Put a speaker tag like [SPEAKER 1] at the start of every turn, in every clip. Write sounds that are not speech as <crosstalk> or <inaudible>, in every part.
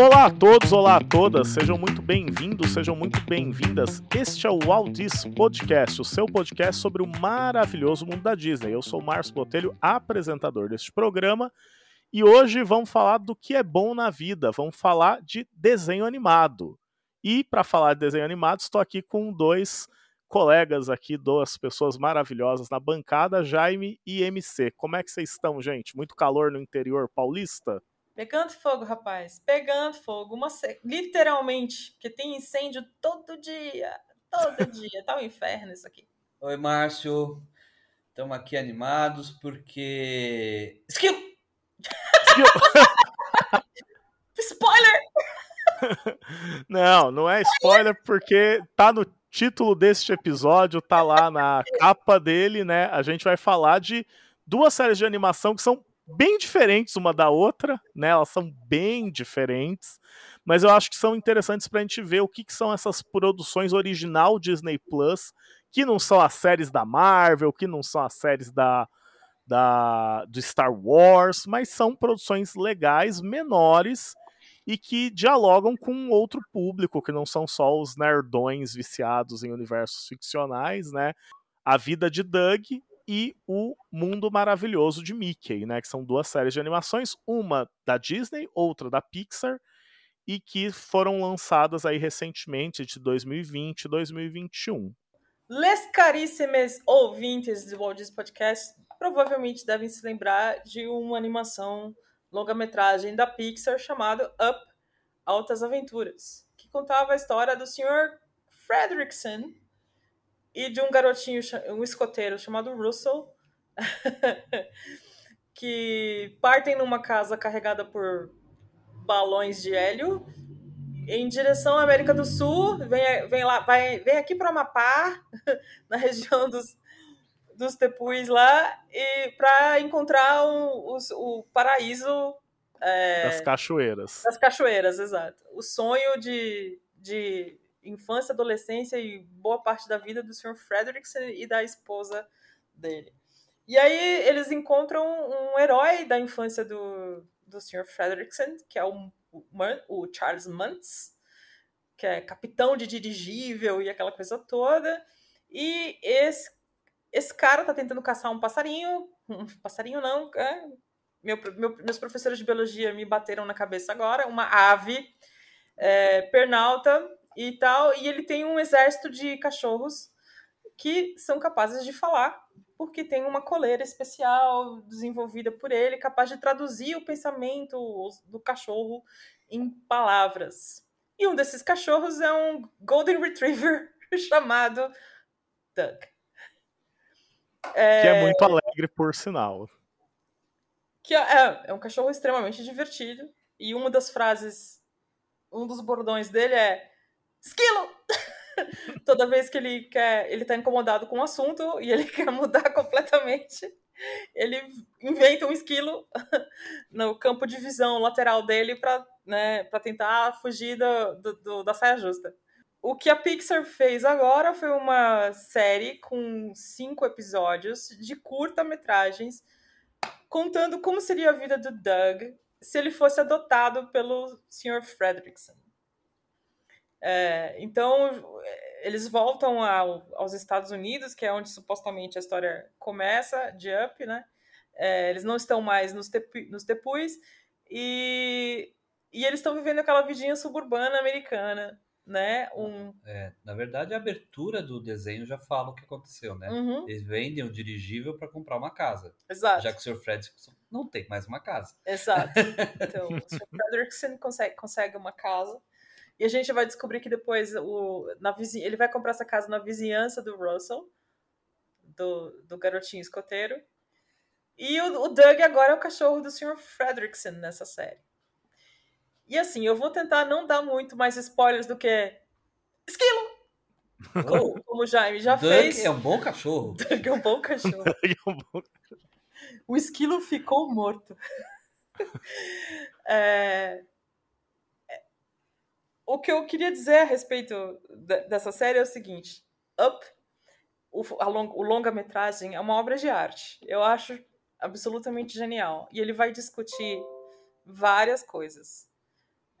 [SPEAKER 1] Olá a todos, olá a todas, sejam muito bem-vindos, sejam muito bem-vindas. Este é o Walt Disney Podcast, o seu podcast sobre o maravilhoso mundo da Disney. Eu sou o Márcio Botelho, apresentador deste programa, e hoje vamos falar do que é bom na vida, vamos falar de desenho animado. E para falar de desenho animado, estou aqui com dois colegas aqui, duas pessoas maravilhosas na bancada, Jaime e MC. Como é que vocês estão, gente? Muito calor no interior paulista?
[SPEAKER 2] Pegando fogo, rapaz. Pegando fogo. Uma se... Literalmente, porque tem incêndio todo dia. Todo <laughs> dia. Tá um inferno isso aqui.
[SPEAKER 3] Oi, Márcio. Estamos aqui animados porque. Skill! Skill! <laughs>
[SPEAKER 2] spoiler! <laughs>
[SPEAKER 1] não, não é spoiler porque tá no título deste episódio, tá lá na capa dele, né? A gente vai falar de duas séries de animação que são bem diferentes uma da outra, né? Elas são bem diferentes, mas eu acho que são interessantes para a gente ver o que, que são essas produções original Disney Plus, que não são as séries da Marvel, que não são as séries da, da do Star Wars, mas são produções legais, menores e que dialogam com outro público, que não são só os nerdões viciados em universos ficcionais, né? A Vida de Doug e O Mundo Maravilhoso de Mickey, né? Que são duas séries de animações, uma da Disney, outra da Pixar, e que foram lançadas aí recentemente, de 2020 e 2021.
[SPEAKER 2] Les caríssimos ouvintes do Walt Disney Podcast provavelmente devem se lembrar de uma animação longa-metragem da Pixar chamado Up Altas Aventuras, que contava a história do Sr. Fredrickson e de um garotinho, um escoteiro chamado Russell, <laughs> que partem numa casa carregada por balões de hélio em direção à América do Sul, vem, vem lá, vai, vem aqui para Amapá, <laughs> na região dos, dos Tepuis lá e para encontrar o, o, o paraíso
[SPEAKER 1] é, das cachoeiras.
[SPEAKER 2] Das cachoeiras, exato. O sonho de, de infância, adolescência e boa parte da vida do Sr. Frederickson e da esposa dele. E aí eles encontram um herói da infância do, do Sr. Frederickson, que é o, o, Charles Muntz, que é capitão de dirigível e aquela coisa toda. E esse esse cara tá tentando caçar um passarinho. Um passarinho não, é, meu, meu, meus professores de biologia me bateram na cabeça agora. Uma ave é, pernalta e tal. E ele tem um exército de cachorros que são capazes de falar, porque tem uma coleira especial desenvolvida por ele, capaz de traduzir o pensamento do cachorro em palavras. E um desses cachorros é um Golden Retriever <laughs> chamado Doug.
[SPEAKER 1] É... Que é muito alegre, por sinal.
[SPEAKER 2] Que é, é, é um cachorro extremamente divertido. E uma das frases, um dos bordões dele é esquilo! <laughs> Toda vez que ele quer, ele tá incomodado com o um assunto e ele <laughs> quer mudar completamente, ele inventa um esquilo <laughs> no campo de visão lateral dele para né, tentar fugir do, do, da saia justa. O que a Pixar fez agora foi uma série com cinco episódios de curta-metragens contando como seria a vida do Doug se ele fosse adotado pelo Sr. Fredrickson. É, então, eles voltam ao, aos Estados Unidos, que é onde supostamente a história começa, de Up, né? É, eles não estão mais nos, tepu, nos tepuis e, e eles estão vivendo aquela vidinha suburbana americana né? Um...
[SPEAKER 3] É, na verdade, a abertura do desenho já fala o que aconteceu, né?
[SPEAKER 2] Uhum.
[SPEAKER 3] Eles vendem o dirigível para comprar uma casa.
[SPEAKER 2] Exato.
[SPEAKER 3] Já que o Sr. Fredrickson não tem mais uma casa.
[SPEAKER 2] Exato. <laughs> Então, o Sr. Fredrickson consegue, consegue uma casa. E a gente vai descobrir que depois o, na vizinha, ele vai comprar essa casa na vizinhança do Russell, do, do garotinho escoteiro. E o, o Doug agora é o cachorro do Sr. Fredrickson nessa série. E assim, eu vou tentar não dar muito mais spoilers do que esquilo! <laughs> Como, como o Jaime já
[SPEAKER 3] Doug
[SPEAKER 2] fez.
[SPEAKER 3] é um bom cachorro. <laughs>
[SPEAKER 2] Doug é um bom cachorro. <laughs> É o esquilo ficou morto. é... O que eu queria dizer a respeito dessa série é o seguinte: Up, o longa-metragem, é uma obra de arte. Eu acho absolutamente genial. E ele vai discutir várias coisas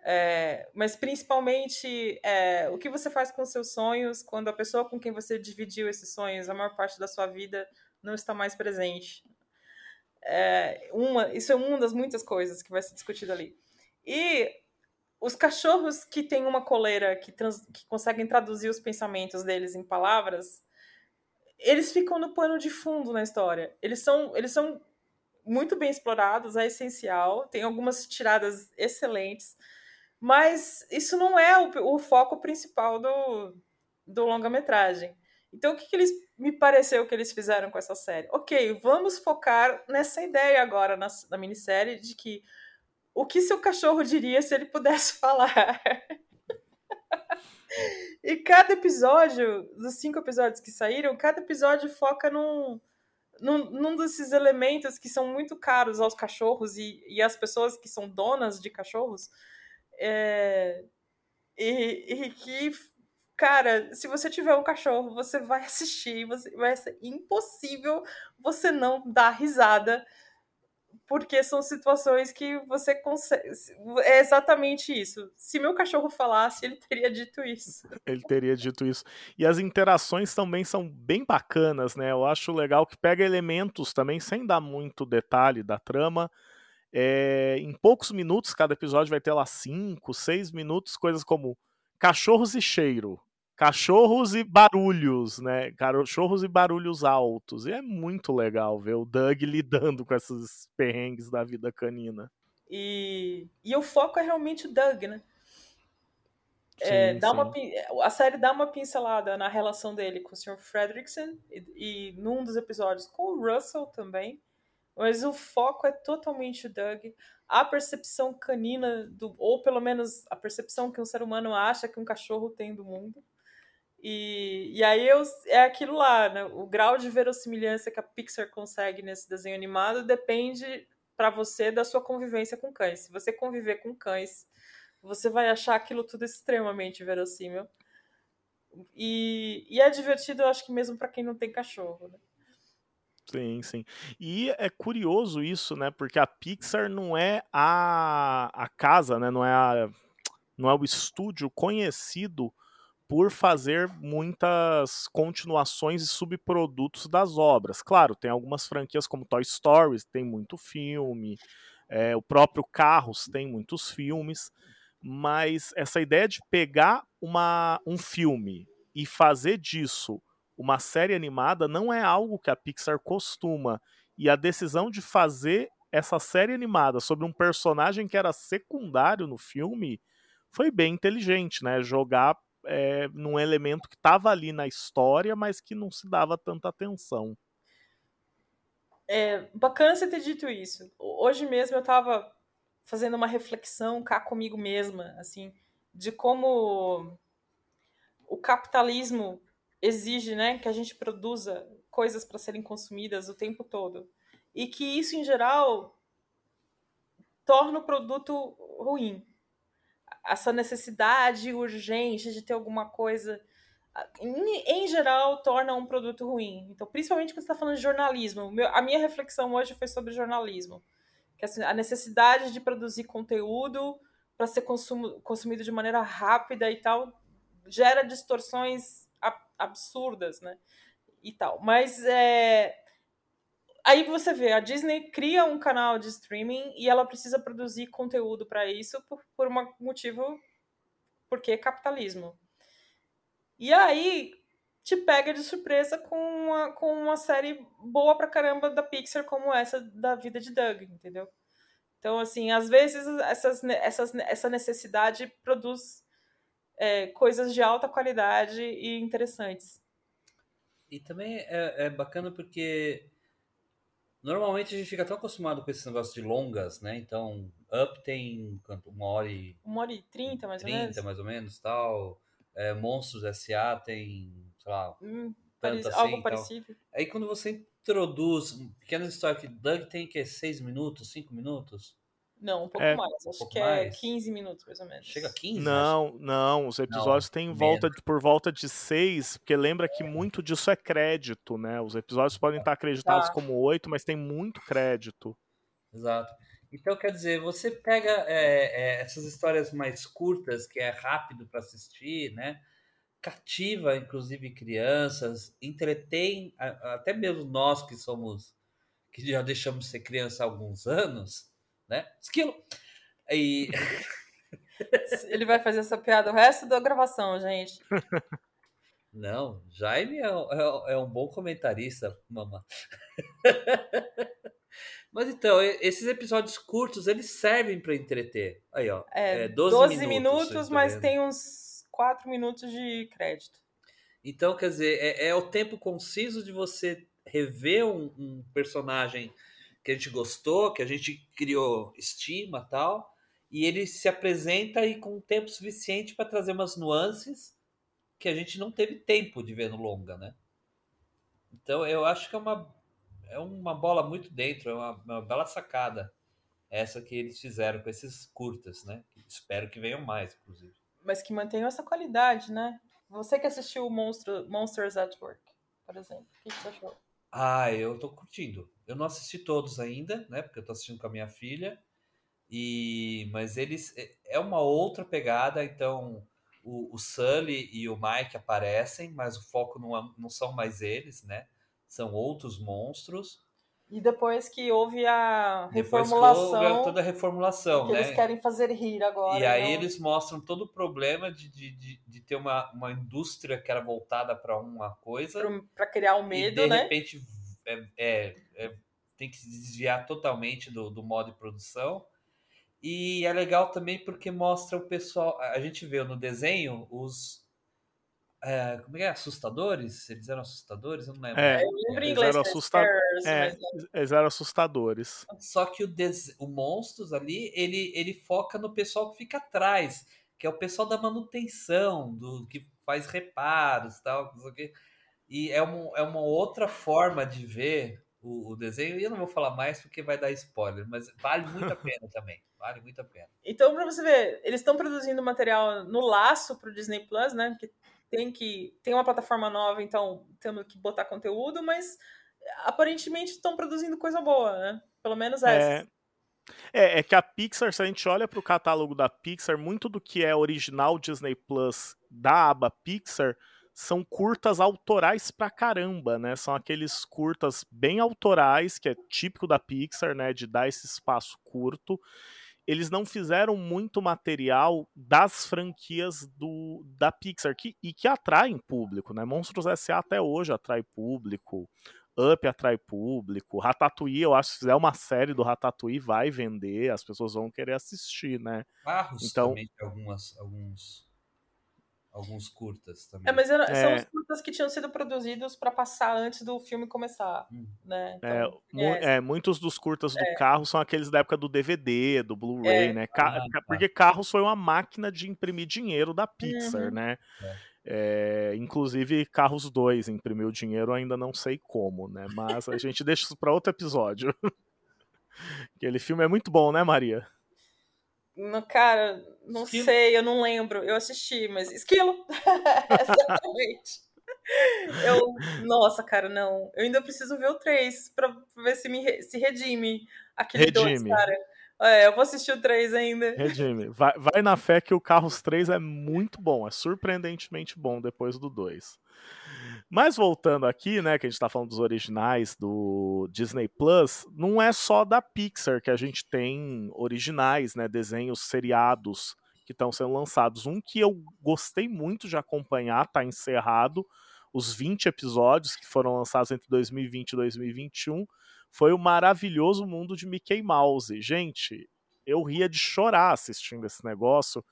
[SPEAKER 2] É, mas principalmente é, o que você faz com seus sonhos quando a pessoa com quem você dividiu esses sonhos a maior parte da sua vida não está mais presente. É, uma, isso é uma das muitas coisas que vai ser discutido ali. E os cachorros que têm uma coleira que, trans, que conseguem traduzir os pensamentos deles em palavras, eles ficam no pano de fundo na história. Eles são, eles são muito bem explorados, é essencial, tem algumas tiradas excelentes, mas isso não é o, o foco principal do, do longa-metragem. Então, o que, que eles me pareceu que eles fizeram com essa série? Ok, vamos focar nessa ideia agora na, na minissérie de que o que seu cachorro diria se ele pudesse <laughs> falar? e cada episódio, dos cinco episódios que saíram, cada episódio foca num, num, num desses elementos que são muito caros aos cachorros e, e às pessoas que são donas de cachorros. É, e, e que cara, se você tiver um cachorro, você vai assistir, você, vai ser impossível você não dar risada, porque são situações que você consegue. É exatamente isso. Se meu cachorro falasse, ele teria dito isso. <laughs>
[SPEAKER 1] Ele teria dito isso. E as interações também são bem bacanas, né? Eu acho legal que pega elementos também, sem dar muito detalhe da trama. É, em poucos minutos, cada episódio vai ter lá cinco, seis minutos, coisas como cachorros e cheiro cachorros e barulhos, né? Cachorros e barulhos altos. E é muito legal ver o Doug lidando com esses perrengues da vida canina.
[SPEAKER 2] E, e o foco é realmente o Doug, né? É, sim, dá sim. Uma, a série dá uma pincelada na relação dele com o Sr. Fredrickson e, e num dos episódios com o Russell também, mas o foco é totalmente o Doug. A percepção canina, do, ou pelo menos a percepção que um ser humano acha que um cachorro tem do mundo. E, e aí eu, é aquilo lá, né? O grau de verossimilhança que a Pixar consegue nesse desenho animado depende para você da sua convivência com cães. Se você conviver com cães, você vai achar aquilo tudo extremamente verossímil. E, e é divertido, eu acho que mesmo para quem não tem cachorro, né?
[SPEAKER 1] Sim, sim. E é curioso isso, né? Porque a Pixar não é a, a casa, né? Não é, a, não é o estúdio conhecido por fazer muitas continuações e subprodutos das obras. Claro, tem algumas franquias como Toy Story, tem muito filme, é, o próprio Carros tem muitos filmes, mas essa ideia de pegar uma, um filme e fazer disso uma série animada não é algo que a Pixar costuma. E a decisão de fazer essa série animada sobre um personagem que era secundário no filme foi bem inteligente, né? Jogar é, num elemento que estava ali na história, mas que não se dava tanta atenção.
[SPEAKER 2] É bacana você ter dito isso. Hoje mesmo eu estava fazendo uma reflexão cá comigo mesma, assim, de como o capitalismo exige, né, que a gente produza coisas para serem consumidas o tempo todo e que isso em geral torna o produto ruim essa necessidade urgente de ter alguma coisa, em, em geral, torna um produto ruim. Então, principalmente quando você está falando de jornalismo. Meu, a minha reflexão hoje foi sobre jornalismo. Que, assim, a necessidade de produzir conteúdo para ser consumo, consumido de maneira rápida e tal gera distorções absurdas, né? E tal. Mas é, aí você vê, a Disney cria um canal de streaming e ela precisa produzir conteúdo para isso por, por um motivo porque é capitalismo. E aí te pega de surpresa com uma, com uma série boa pra caramba da Pixar como essa da vida de Doug, entendeu? Então, assim, às vezes essas, essas, essa necessidade produz é, coisas de alta qualidade e interessantes.
[SPEAKER 3] E também é, é bacana porque Normalmente a gente fica tão acostumado com esse negócio de longas, né? Então, Up tem quanto? Uma hora e.
[SPEAKER 2] Uma hora e trinta, mais
[SPEAKER 3] 30, ou menos. 30, mais ou menos, tal. É, Monstros S.A. tem, sei lá.
[SPEAKER 2] Hum, assim, algo parecido.
[SPEAKER 3] Aí quando você introduz pequenas histórias que Doug tem que é 6 minutos, 5 minutos.
[SPEAKER 2] Não, um pouco é, mais. Acho um que é mais. é 15 minutos, mais ou menos.
[SPEAKER 3] Chega a 15?
[SPEAKER 1] Não, acho. não. Os episódios têm volta de, por volta de 6, porque lembra que muito disso é crédito, né? Os episódios podem estar acreditados tá. como 8, mas tem muito crédito.
[SPEAKER 3] Exato. Então, quer dizer, você pega é, é, essas histórias mais curtas, que é rápido para assistir, né? Cativa, inclusive, crianças, entretém até mesmo nós que somos, que já deixamos de ser criança há alguns anos, né? Esquilo! E... <laughs>
[SPEAKER 2] Ele vai fazer essa piada o resto da gravação, gente. <laughs>
[SPEAKER 3] Não, Jaime é, é, é um bom comentarista, mamãe. <laughs> Mas então, esses episódios curtos, eles servem para entreter. Aí, ó.
[SPEAKER 2] É, é 12, 12 minutos, minutos mas tem uns 4 minutos de crédito.
[SPEAKER 3] Então, quer dizer, é, é o tempo conciso de você rever um, um, personagem que a gente gostou, que a gente criou estima tal, e ele se apresenta aí com tempo suficiente para trazer umas nuances que a gente não teve tempo de ver no longa, né? Então eu acho que é uma, é uma bola muito dentro, é uma, uma bela sacada essa que eles fizeram com esses curtas, né? Espero que venham mais, inclusive.
[SPEAKER 2] Mas que mantenham essa qualidade, né? Você que assistiu Monstro, Monsters at Work, por exemplo, o que, você achou?
[SPEAKER 3] Ah, eu tô curtindo. Eu não assisti todos ainda, né? Porque eu tô assistindo com a minha filha. E mas eles é, é uma outra pegada, então o, o Sully e o Mike aparecem, mas o foco não, é, não são mais eles, né? São outros monstros.
[SPEAKER 2] E depois que houve a reformulação. Houve
[SPEAKER 3] toda a reformulação,
[SPEAKER 2] que
[SPEAKER 3] né?
[SPEAKER 2] Eles querem fazer rir agora.
[SPEAKER 3] E aí não... eles mostram todo o problema de, de, de, de, ter uma, uma indústria que era voltada para uma coisa.
[SPEAKER 2] Para criar o um medo,
[SPEAKER 3] e de
[SPEAKER 2] né?
[SPEAKER 3] De repente é, é, é, tem que se desviar totalmente do, do modo de produção. E é legal também porque mostra o pessoal. A gente vê no desenho os. É, como é que é? Assustadores? Eles eram assustadores? Eu não lembro.
[SPEAKER 1] É,
[SPEAKER 2] eu lembro
[SPEAKER 1] eles,
[SPEAKER 2] inglês,
[SPEAKER 1] eram assusta... é, eles eram assustadores.
[SPEAKER 3] Só que o, des... o Monstros ali, ele, ele foca no pessoal que fica atrás, que é o pessoal da manutenção, do que faz reparos tal, não sei o quê. E é uma, é uma outra forma de ver o, o, desenho. E eu não vou falar mais porque vai dar spoiler, mas vale muito a <laughs> pena também. Vale muito a pena.
[SPEAKER 2] Então, para você ver, eles estão produzindo material no laço para o Disney Plus, né? Porque tem que tem uma plataforma nova, então temos que botar conteúdo, mas aparentemente estão produzindo coisa boa, né? Pelo menos essa.
[SPEAKER 1] É... É, é que a Pixar, se a gente olha para o catálogo da Pixar, muito do que é original Disney Plus da aba Pixar são curtas autorais pra caramba, né? São aqueles curtas bem autorais, que é típico da Pixar, né? De dar esse espaço curto. Eles não fizeram muito material das franquias do, da Pixar que, e que atraem público, né? Monstros S.A. até hoje atrai público. Up atrai público. Ratatouille, eu acho que se fizer uma série do Ratatouille, vai vender, as pessoas vão querer assistir, né?
[SPEAKER 3] Carros então, também tem algumas, alguns alguns curtas também.
[SPEAKER 2] É, mas era, é... são os curtas que tinham sido produzidos para passar antes do filme começar, hum. né?
[SPEAKER 1] É, então, é, é, muitos dos curtas do é. carro são aqueles da época do DVD, do Blu-ray, é. né? Ca ah, tá. Porque Carros foi uma máquina de imprimir dinheiro da Pixar, uhum. né? É, inclusive Carros 2 imprimiu dinheiro, ainda não sei como, né? Mas a gente <laughs> deixa isso para outro episódio. <laughs> Aquele filme é muito bom, né, Maria?
[SPEAKER 2] No, cara, não Esquilo. sei, eu não lembro. Eu assisti, mas. Esquilo! <laughs> Exatamente. Eu. Nossa, cara, não. Eu ainda preciso ver o 3 pra ver se me se redime aquele 2, cara. É, eu vou assistir o 3 ainda.
[SPEAKER 1] Redime. Vai, vai na fé que o Carros 3 é muito bom, é surpreendentemente bom depois do 2. Mas voltando aqui, né, que a gente está falando dos originais do Disney Plus, não é só da Pixar que a gente tem originais, né, desenhos seriados que estão sendo lançados. Um que eu gostei muito de acompanhar, está encerrado, os 20 episódios que foram lançados entre 2020 e 2021, foi o maravilhoso mundo de Mickey Mouse. Gente, eu ria de chorar assistindo esse negócio,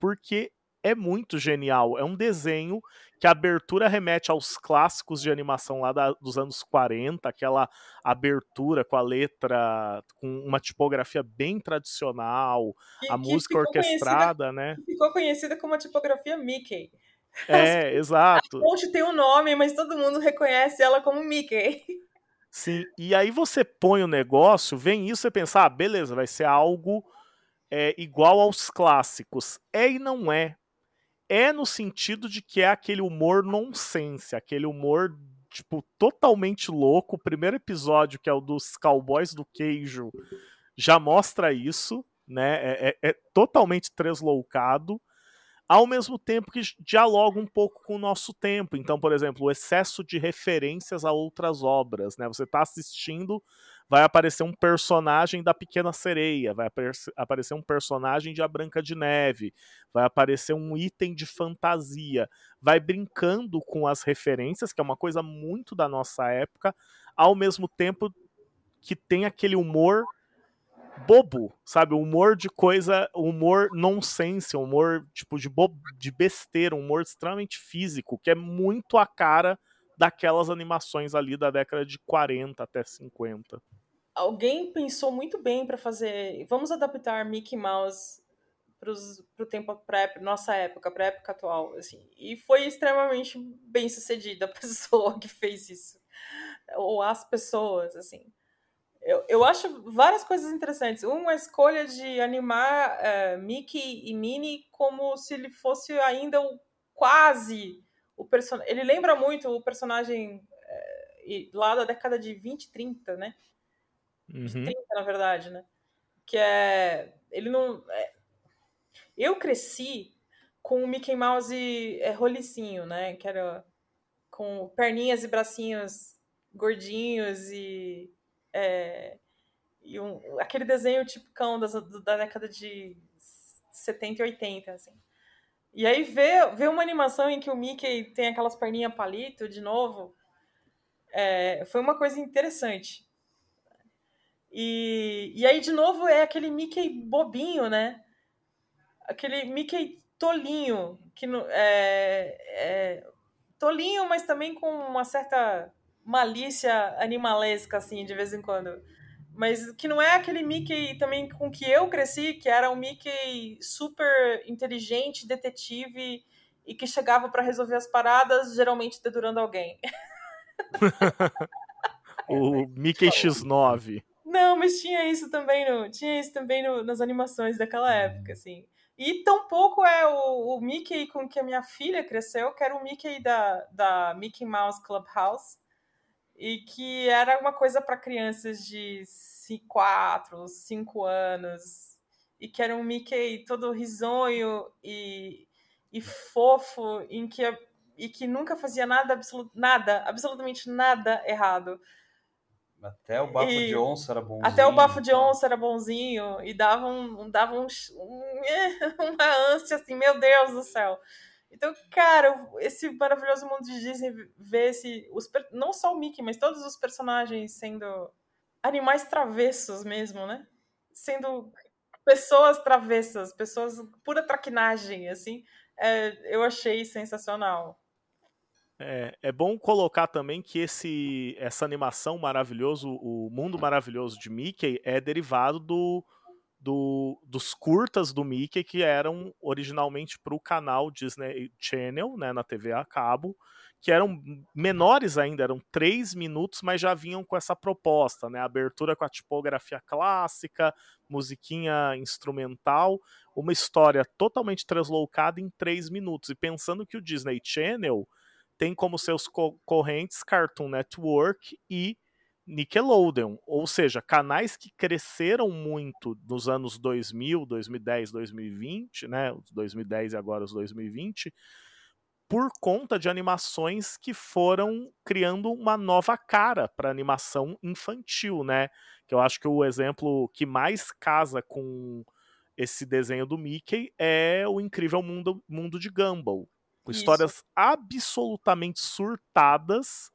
[SPEAKER 1] porque é muito genial. É um desenho que a abertura remete aos clássicos de animação lá da, dos anos 40, aquela abertura com a letra, com uma tipografia bem tradicional, que, a que música orquestrada, né?
[SPEAKER 2] Ficou conhecida como a tipografia Mickey.
[SPEAKER 1] É, <laughs> exato.
[SPEAKER 2] A ponte tem um nome, mas todo mundo reconhece ela como Mickey.
[SPEAKER 1] Sim, e aí você põe o negócio, vem isso, você pensa, ah, beleza, vai ser algo é, igual aos clássicos. É e não é é no sentido de que é aquele humor nonsense, aquele humor tipo totalmente louco. O primeiro episódio, que é o dos cowboys do queijo, já mostra isso, né? É, é, é totalmente tresloucado, ao mesmo tempo que dialoga um pouco com o nosso tempo. Então, por exemplo, o excesso de referências a outras obras, né? Você está assistindo, vai aparecer um personagem da Pequena Sereia, vai aparecer um personagem de A Branca de Neve, vai aparecer um item de fantasia, vai brincando com as referências, que é uma coisa muito da nossa época, ao mesmo tempo que tem aquele humor bobo, sabe? Humor de coisa, humor nonsense, humor tipo de, bo de besteira, humor extremamente físico, que é muito a cara daquelas animações ali da década de 40 até 50.
[SPEAKER 2] Alguém pensou muito bem para fazer. Vamos adaptar Mickey Mouse para o tempo para nossa época, para época atual, assim. E foi extremamente bem sucedida a <laughs> pessoa que fez isso, ou as pessoas, assim. Eu, eu acho várias coisas interessantes. Uma, a escolha de animar uh, Mickey e Minnie como se ele fosse ainda o quase o personagem. Ele lembra muito o personagem uh, lá da década de 20, 30, né?
[SPEAKER 1] Uhum.
[SPEAKER 2] De 30, na verdade, né? Que é. Ele não. É... Eu cresci com o Mickey Mouse é, rolicinho, né? Que era com perninhas e bracinhos gordinhos e é, e um, aquele desenho tipicão das, da década de 70 e 80, assim. E aí ver, ver uma animação em que o Mickey tem aquelas perninhas palito de novo, é, foi uma coisa interessante. E, e aí, de novo, é aquele Mickey bobinho, né? Aquele Mickey tolinho, que é, é tolinho, mas também com uma certa malícia animalesca, assim, de vez em quando. Mas que não é aquele Mickey também com que eu cresci, que era um Mickey super inteligente, detetive e que chegava para resolver as paradas, geralmente dedurando alguém. <laughs>
[SPEAKER 1] o Mickey X9.
[SPEAKER 2] Não, mas tinha isso também no, tinha isso também no, nas animações daquela época, assim. E tampouco é o, o Mickey com que a minha filha cresceu, que era o Mickey da, da Mickey Mouse Clubhouse, e que era uma coisa para crianças de 4, 5 anos, e que era um Mickey todo risonho e, e fofo, em que, e que nunca fazia nada, absolut, nada, absolutamente nada errado.
[SPEAKER 3] Até o bafo e, de onça era bonzinho.
[SPEAKER 2] Até o bafo de onça era bonzinho. E dava, um, dava um, um, <laughs> uma ânsia assim, meu Deus do céu. Então, cara, esse maravilhoso mundo de Disney vê esse. Os, não só o Mickey, mas todos os personagens sendo animais travessos mesmo, né? Sendo pessoas travessas, pessoas pura traquinagem, assim. É, eu achei sensacional.
[SPEAKER 1] É, é bom colocar também que esse, essa animação maravilhoso, o mundo maravilhoso de Mickey, é derivado do, do, dos curtas do Mickey que eram originalmente para o canal Disney Channel, né, na TV a cabo, que eram menores ainda, eram três minutos, mas já vinham com essa proposta, né, abertura com a tipografia clássica, musiquinha instrumental, uma história totalmente translocada em três minutos. E pensando que o Disney Channel tem como seus concorrentes Cartoon Network e Nickelodeon, ou seja, canais que cresceram muito nos anos 2000, 2010, 2020, né, os 2010 e agora os 2020, por conta de animações que foram criando uma nova cara para animação infantil, né? Que eu acho que o exemplo que mais casa com esse desenho do Mickey é o incrível mundo, mundo de Gumball. Com histórias absolutamente surtadas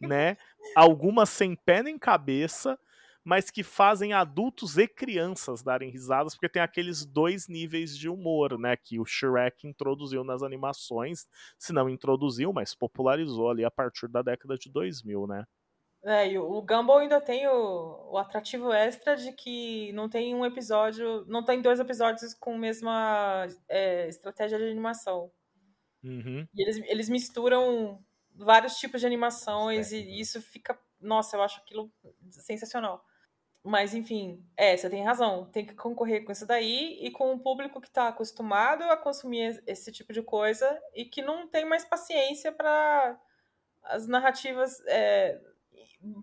[SPEAKER 1] né? Algumas sem pé nem cabeça, mas que fazem adultos e crianças darem risadas, porque tem aqueles dois níveis de humor, né? Que o Shrek introduziu nas animações, se não introduziu, mas popularizou ali a partir da década de 2000, né?
[SPEAKER 2] É, e o Gumball ainda tem o, o atrativo extra de que não tem um episódio, não tem dois episódios com a mesma é, estratégia de animação.
[SPEAKER 1] Uhum.
[SPEAKER 2] E eles, eles misturam vários tipos de animações e isso fica. Nossa, eu acho aquilo sensacional. Mas, enfim, é, você tem razão. Tem que concorrer com isso daí e com um público que está acostumado a consumir esse tipo de coisa e que não tem mais paciência para as narrativas é,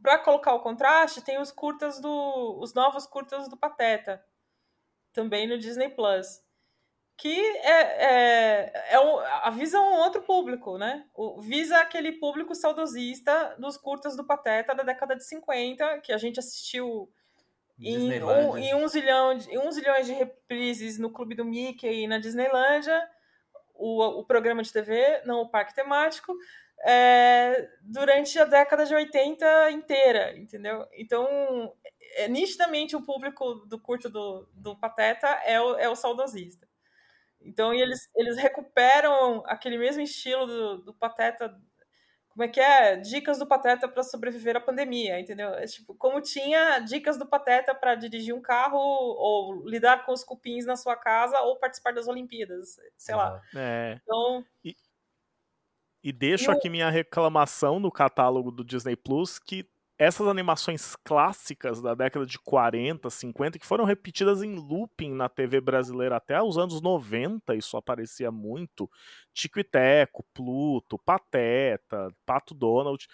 [SPEAKER 2] para colocar o contraste, tem os curtas do. os novos curtas do Pateta. Também no Disney Plus. Que é, é, é um, avisa um outro público, né? O, visa aquele público saudosista dos curtas do Pateta da década de 50, que a gente assistiu em um, em um, zilhão de, um zilhões de reprises no Clube do Mickey e na Disneylândia, o, o programa de TV, não o parque temático, é, durante a década de 80 inteira, entendeu? Então, é, nitidamente o público do curto do, do Pateta é o, é o saudosista. Então, eles, eles recuperam aquele mesmo estilo do, do Pateta como é que é? Dicas do Pateta para sobreviver à pandemia, entendeu? É, tipo, como tinha dicas do Pateta para dirigir um carro ou lidar com os cupins na sua casa ou participar das Olimpíadas, sei lá.
[SPEAKER 1] É. Então, e, e deixo e aqui minha reclamação no catálogo do Disney Plus que essas animações clássicas da década de 40, 50, que foram repetidas em looping na TV brasileira até os anos 90, isso aparecia muito. Tico e Teco, Pluto, Pateta, Pato Donald.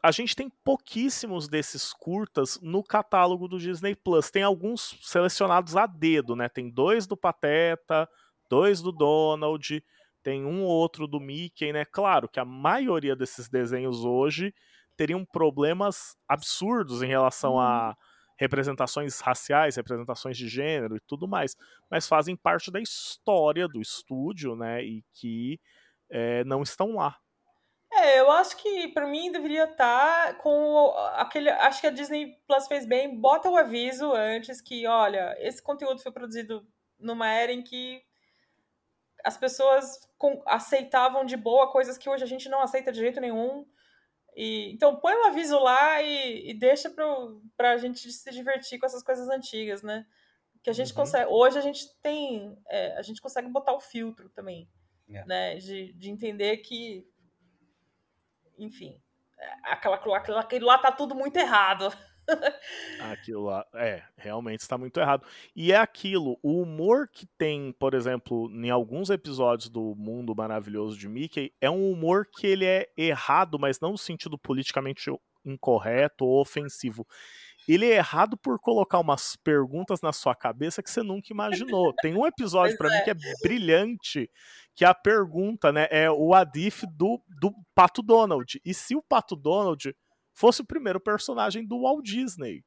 [SPEAKER 1] A gente tem pouquíssimos desses curtas no catálogo do Disney Plus. Tem alguns selecionados a dedo, né? Tem dois do Pateta, dois do Donald, tem um ou outro do Mickey, né? Claro que a maioria desses desenhos hoje teriam problemas absurdos em relação uhum. a representações raciais, representações de gênero e tudo mais, mas fazem parte da história do estúdio, né? E que é, não estão lá.
[SPEAKER 2] É, eu acho que para mim deveria estar tá com aquele. Acho que a Disney Plus fez bem. Bota o aviso antes que, olha, esse conteúdo foi produzido numa era em que as pessoas aceitavam de boa coisas que hoje a gente não aceita de jeito nenhum. E, então põe um aviso lá e, e deixa para a gente se divertir com essas coisas antigas, né? Que a gente uhum. consegue. Hoje a gente tem. É, a gente consegue botar o filtro também. Yeah. É. Né? De, de entender que. Enfim. É, aquela, aquela, aquilo lá tá tudo muito errado.
[SPEAKER 1] Aquilo lá, é, realmente está muito errado. E é aquilo, o humor que tem, por exemplo, em alguns episódios do Mundo Maravilhoso de Mickey, é um humor que ele é errado, mas não no sentido politicamente incorreto ou ofensivo. Ele é errado por colocar umas perguntas na sua cabeça que você nunca imaginou. Tem um episódio para é. mim que é brilhante, que a pergunta, né, é o Adif do, do Pato Donald. E se o Pato Donald fosse o primeiro personagem do Walt Disney.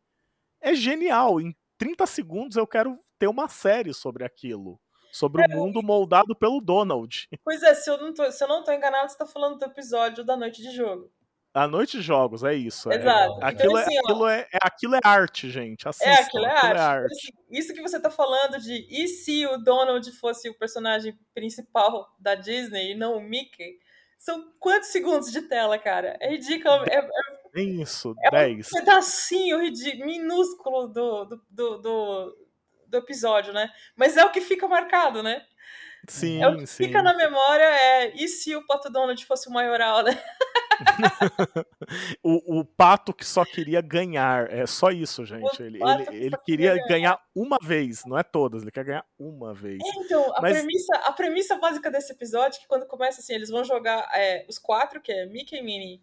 [SPEAKER 1] É genial. Em 30 segundos eu quero ter uma série sobre aquilo. Sobre é, o mundo moldado pelo Donald. <laughs>
[SPEAKER 2] Pois é, se eu não tô, se eu não tô enganado, você tá falando do episódio da Noite de Jogo.
[SPEAKER 1] A Noite de Jogos, é isso.
[SPEAKER 2] É. Exato.
[SPEAKER 1] É, aquilo, então, assim, é, aquilo, é, é, aquilo é arte, gente. Assistam, é, aquilo é aquilo arte. É arte. Assim,
[SPEAKER 2] isso que você tá falando de e se o Donald fosse o personagem principal da Disney e não o Mickey? São quantos segundos de tela, cara? É ridículo. É, é
[SPEAKER 1] isso, é 10.
[SPEAKER 2] um pedacinho minúsculo do, do, do, do, do episódio, né? Mas é o que fica marcado, né?
[SPEAKER 1] Sim,
[SPEAKER 2] é o que
[SPEAKER 1] sim.
[SPEAKER 2] fica na memória é e se o Pato Donald fosse o maioral, né? <laughs>
[SPEAKER 1] o, o, pato que só queria ganhar. É só isso, gente. Ele, ele, ele queria ganhar. uma vez, não é todas, ele quer ganhar uma vez.
[SPEAKER 2] Então, a, Mas... premissa, a premissa básica desse episódio é que quando começa assim, eles vão jogar é, os quatro, que é Mickey, Minnie,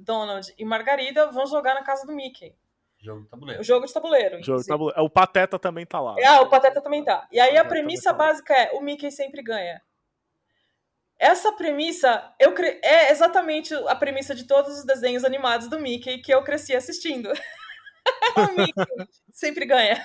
[SPEAKER 2] Donald e Margarida vão jogar na casa do Mickey.
[SPEAKER 3] Jogo de tabuleiro.
[SPEAKER 2] O jogo de tabuleiro.
[SPEAKER 1] Jogo de tabuleiro. O Pateta também tá lá.
[SPEAKER 2] Ah, o Pateta também tá. E aí a premissa tá básica é: o Mickey sempre ganha. Essa premissa eu cre... é exatamente a premissa de todos os desenhos animados do Mickey que eu cresci assistindo. <laughs> o Mickey <laughs> sempre ganha.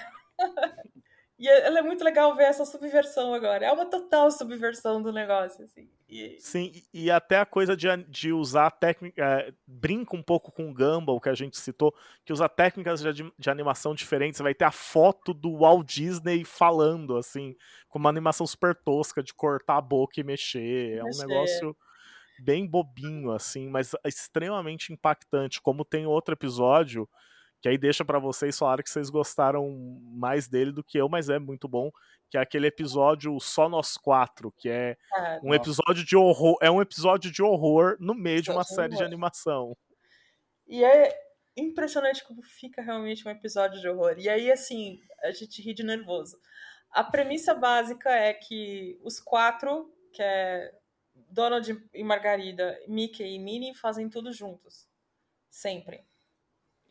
[SPEAKER 2] E é, ela é muito legal ver essa subversão agora. É uma total subversão do negócio, assim.
[SPEAKER 1] E... Sim, e até a coisa de, de usar técnica. É, brinca um pouco com o Gumball, que a gente citou, que usa técnicas de, de animação diferentes. Você vai ter a foto do Walt Disney falando, assim, com uma animação super tosca de cortar a boca e mexer. É um negócio bem bobinho, assim, mas extremamente impactante. Como tem outro episódio que aí deixa para vocês falar que vocês gostaram mais dele do que eu, mas é muito bom, que é aquele episódio Só Nós Quatro, que é ah, um nossa. episódio de horror, é um episódio de horror no meio de uma série de animação.
[SPEAKER 2] E é impressionante como fica realmente um episódio de horror. E aí, assim, a gente ri de nervoso. A premissa básica é que os quatro, que é Donald e Margarida, Mickey e Minnie, fazem tudo juntos. Sempre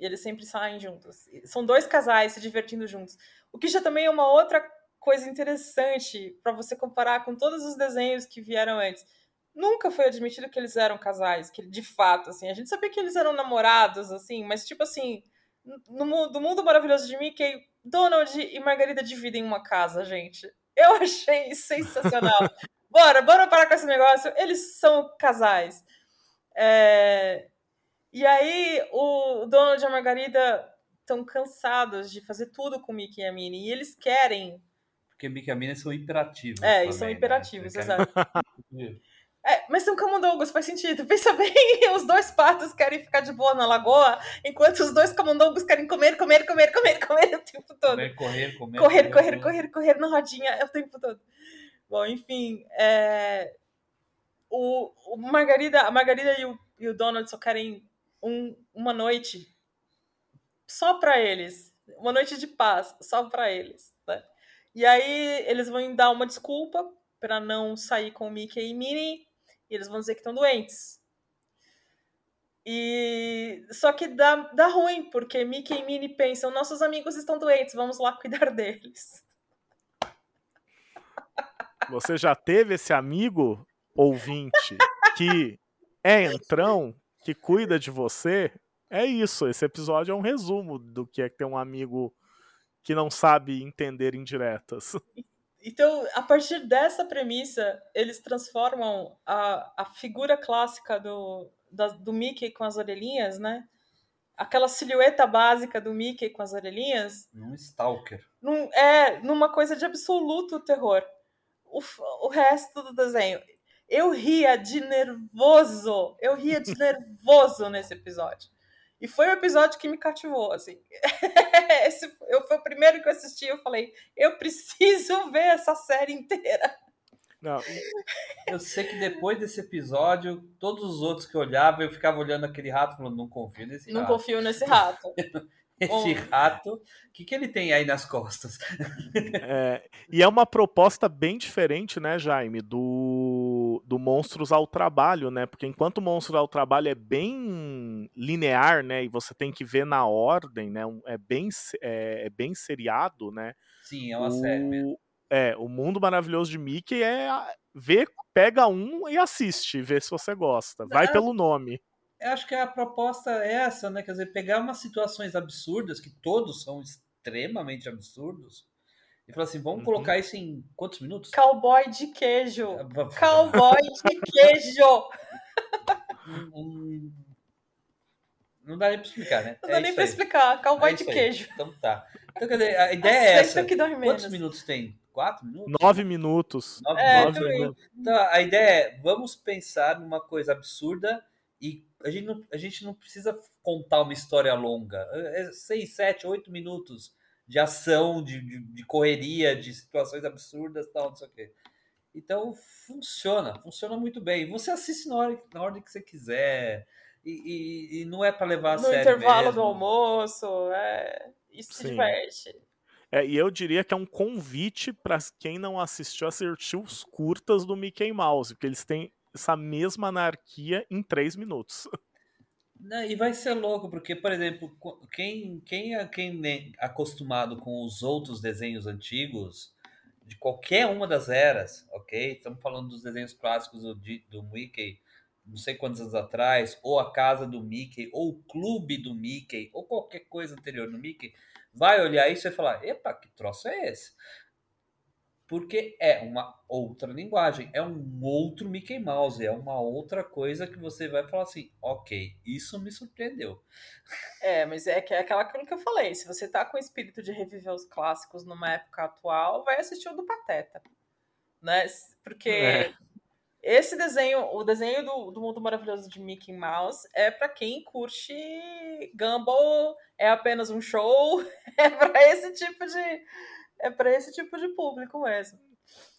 [SPEAKER 2] E eles sempre saem juntos. São dois casais se divertindo juntos. O que já também é uma outra coisa interessante para você comparar com todos os desenhos que vieram antes. Nunca foi admitido que eles eram casais, que de fato, assim, a gente sabia que eles eram namorados, assim, mas tipo assim, no, do mundo maravilhoso de Mickey, Donald e Margarida dividem uma casa, gente. Eu <laughs> achei sensacional. bora, bora parar com esse negócio. Eles são casais. É... E aí, o Donald e a Margarida estão cansados de fazer tudo com o Mickey e a Minnie. E eles querem.
[SPEAKER 3] Porque Mickey e a Minnie são imperativos.
[SPEAKER 2] É, eles são né? imperativos, né? exato. <laughs> É, mas são camundongos, faz sentido. <laughs> Pensa bem, os dois patos querem ficar de boa na lagoa, enquanto os dois camundongos querem comer, comer, comer, comer, comer o tempo todo.
[SPEAKER 3] Comer, correr, comer.
[SPEAKER 2] Correr, correr, correr, correr, correr na rodinha o tempo todo. Bom, enfim, é... o, o Margarida, a Margarida e o, e o Donald só querem um, uma noite só para eles. Uma noite de paz, só para eles. Né? E aí eles vão dar uma desculpa para não sair com Mickey e Minnie e eles vão dizer que estão doentes. E só que dá, dá ruim, porque Mickey e Minnie pensam: nossos amigos estão doentes, vamos lá cuidar deles.
[SPEAKER 1] Você já teve esse amigo ouvinte que é entrão, que cuida de você? É isso. Esse episódio é um resumo do que é ter um amigo que não sabe entender indiretas. <laughs>
[SPEAKER 2] Então, a partir dessa premissa, eles transformam a, a figura clássica do, da, do Mickey com as orelhinhas, né? Aquela silhueta básica do Mickey com as orelhinhas.
[SPEAKER 3] Num stalker.
[SPEAKER 2] Num, é, numa coisa de absoluto terror. O, o resto do desenho. Eu ria de nervoso. Eu ria de nervoso nesse episódio. E foi o episódio que me cativou, assim. <laughs> Esse eu, foi o primeiro que eu assisti, eu falei, eu preciso ver essa série inteira.
[SPEAKER 1] Não.
[SPEAKER 3] Eu sei que depois desse episódio, todos os outros que eu olhava, eu ficava olhando aquele rato falando, não confio nesse
[SPEAKER 2] não
[SPEAKER 3] rato.
[SPEAKER 2] Não confio nesse rato. <laughs>
[SPEAKER 3] Esse rato, o que, que ele tem aí nas costas?
[SPEAKER 1] É, e é uma proposta bem diferente, né, Jaime, do, do Monstros ao Trabalho, né? Porque enquanto Monstros ao Trabalho é bem linear, né, e você tem que ver na ordem, né, é bem, é, é bem seriado, né?
[SPEAKER 3] Sim, é uma o, série mesmo.
[SPEAKER 1] É, o Mundo Maravilhoso de Mickey é ver, pega um e assiste, vê se você gosta. Vai pelo nome
[SPEAKER 3] eu acho que a proposta é essa, né? Quer dizer, pegar umas situações absurdas, que todos são extremamente absurdos, e falar assim, vamos uhum. colocar isso em quantos minutos?
[SPEAKER 2] Cowboy de queijo. Cowboy de queijo.
[SPEAKER 3] um, <laughs> não dá nem pra explicar, né?
[SPEAKER 2] Não é dá nem pra aí. explicar. Cowboy é de queijo.
[SPEAKER 3] Então tá. Então, quer dizer, a ideia é essa. Que dói Quantos minutos tem? Quatro minutos?
[SPEAKER 1] Nove minutos.
[SPEAKER 3] Nove, é, nove minutos. Então, a ideia é, vamos pensar numa coisa absurda e a gente não, a gente não precisa contar uma história longa. É seis, sete, oito minutos de ação, de, de, de, correria, de situações absurdas, tal, não sei o quê. Então funciona, funciona muito bem. Você assiste na hora, na hora que você quiser. E, e, e não é para levar a
[SPEAKER 2] no
[SPEAKER 3] sério.
[SPEAKER 2] No intervalo mesmo. do almoço, é, isso se diverte.
[SPEAKER 1] É, e eu diria que é um convite para quem não assistiu assistir os curtas do Mickey Mouse, porque eles têm essa mesma anarquia em três minutos. <laughs>
[SPEAKER 3] Não, e vai ser louco, porque, por exemplo, quem, quem é quem acostumado com os outros desenhos antigos, de qualquer uma das eras, ok? Estamos falando dos desenhos clássicos do, do Mickey, não sei quantos anos atrás, ou a casa do Mickey, ou o clube do Mickey, ou qualquer coisa anterior no Mickey, vai olhar isso e falar: epa, que troço é esse? Porque é uma outra linguagem, é um outro Mickey Mouse, é uma outra coisa que você vai falar assim, ok, isso me surpreendeu.
[SPEAKER 2] É, mas é, que é aquela coisa que eu falei, se você tá com o espírito de reviver os clássicos numa época atual, vai assistir o do Pateta, né? Porque é. esse desenho, o desenho do, do Mundo Maravilhoso de Mickey Mouse é para quem curte Gumball, é apenas um show, <laughs> é para esse tipo de é para esse tipo de público mesmo.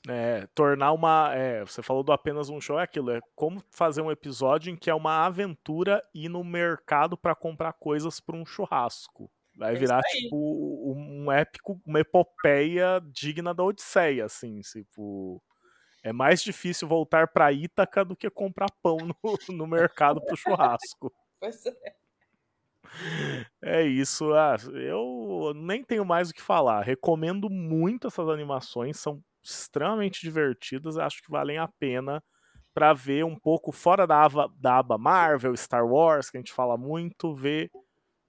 [SPEAKER 1] É, tornar uma. É, você falou do apenas um show, é aquilo. É como fazer um episódio em que é uma aventura ir no mercado para comprar coisas para um churrasco. Vai é virar, tipo, um épico, uma epopeia digna da Odisseia, assim, tipo. É mais difícil voltar para Ítaca do que comprar pão no, <laughs> no mercado pro churrasco. <laughs>
[SPEAKER 2] Pois é.
[SPEAKER 1] É isso. Ah, eu nem tenho mais o que falar. Recomendo muito essas animações, são extremamente divertidas. Acho que valem a pena para ver um pouco fora da aba, da aba Marvel, Star Wars, que a gente fala muito, ver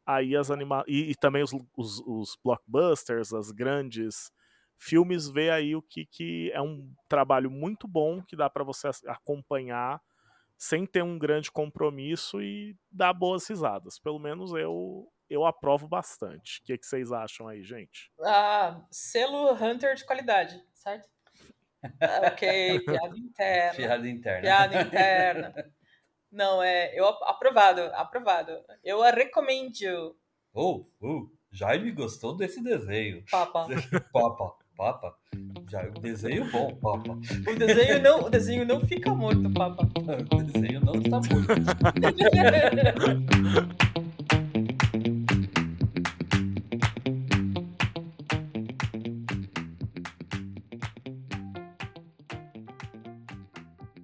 [SPEAKER 1] aí as animações. E, e, também os, os, os, blockbusters, as grandes filmes, ver aí o que, que é um trabalho muito bom que dá para você acompanhar sem ter um grande compromisso e dar boas risadas. Pelo menos eu eu aprovo bastante. O que, que vocês acham aí, gente?
[SPEAKER 2] Ah, selo Hunter de qualidade, certo? Ah, ok, piada <laughs> interna.
[SPEAKER 3] Piada interna.
[SPEAKER 2] Piada interna. Não, é. Eu aprovado, aprovado. Eu a recomendo.
[SPEAKER 3] Oh, oh, Jaime gostou desse desenho.
[SPEAKER 2] Papa. <laughs>
[SPEAKER 3] Papa, papa. Já, o desenho bom, papa.
[SPEAKER 2] O desenho não, o desenho não fica morto, papa. <laughs>
[SPEAKER 3] O desenho não está morto. <laughs>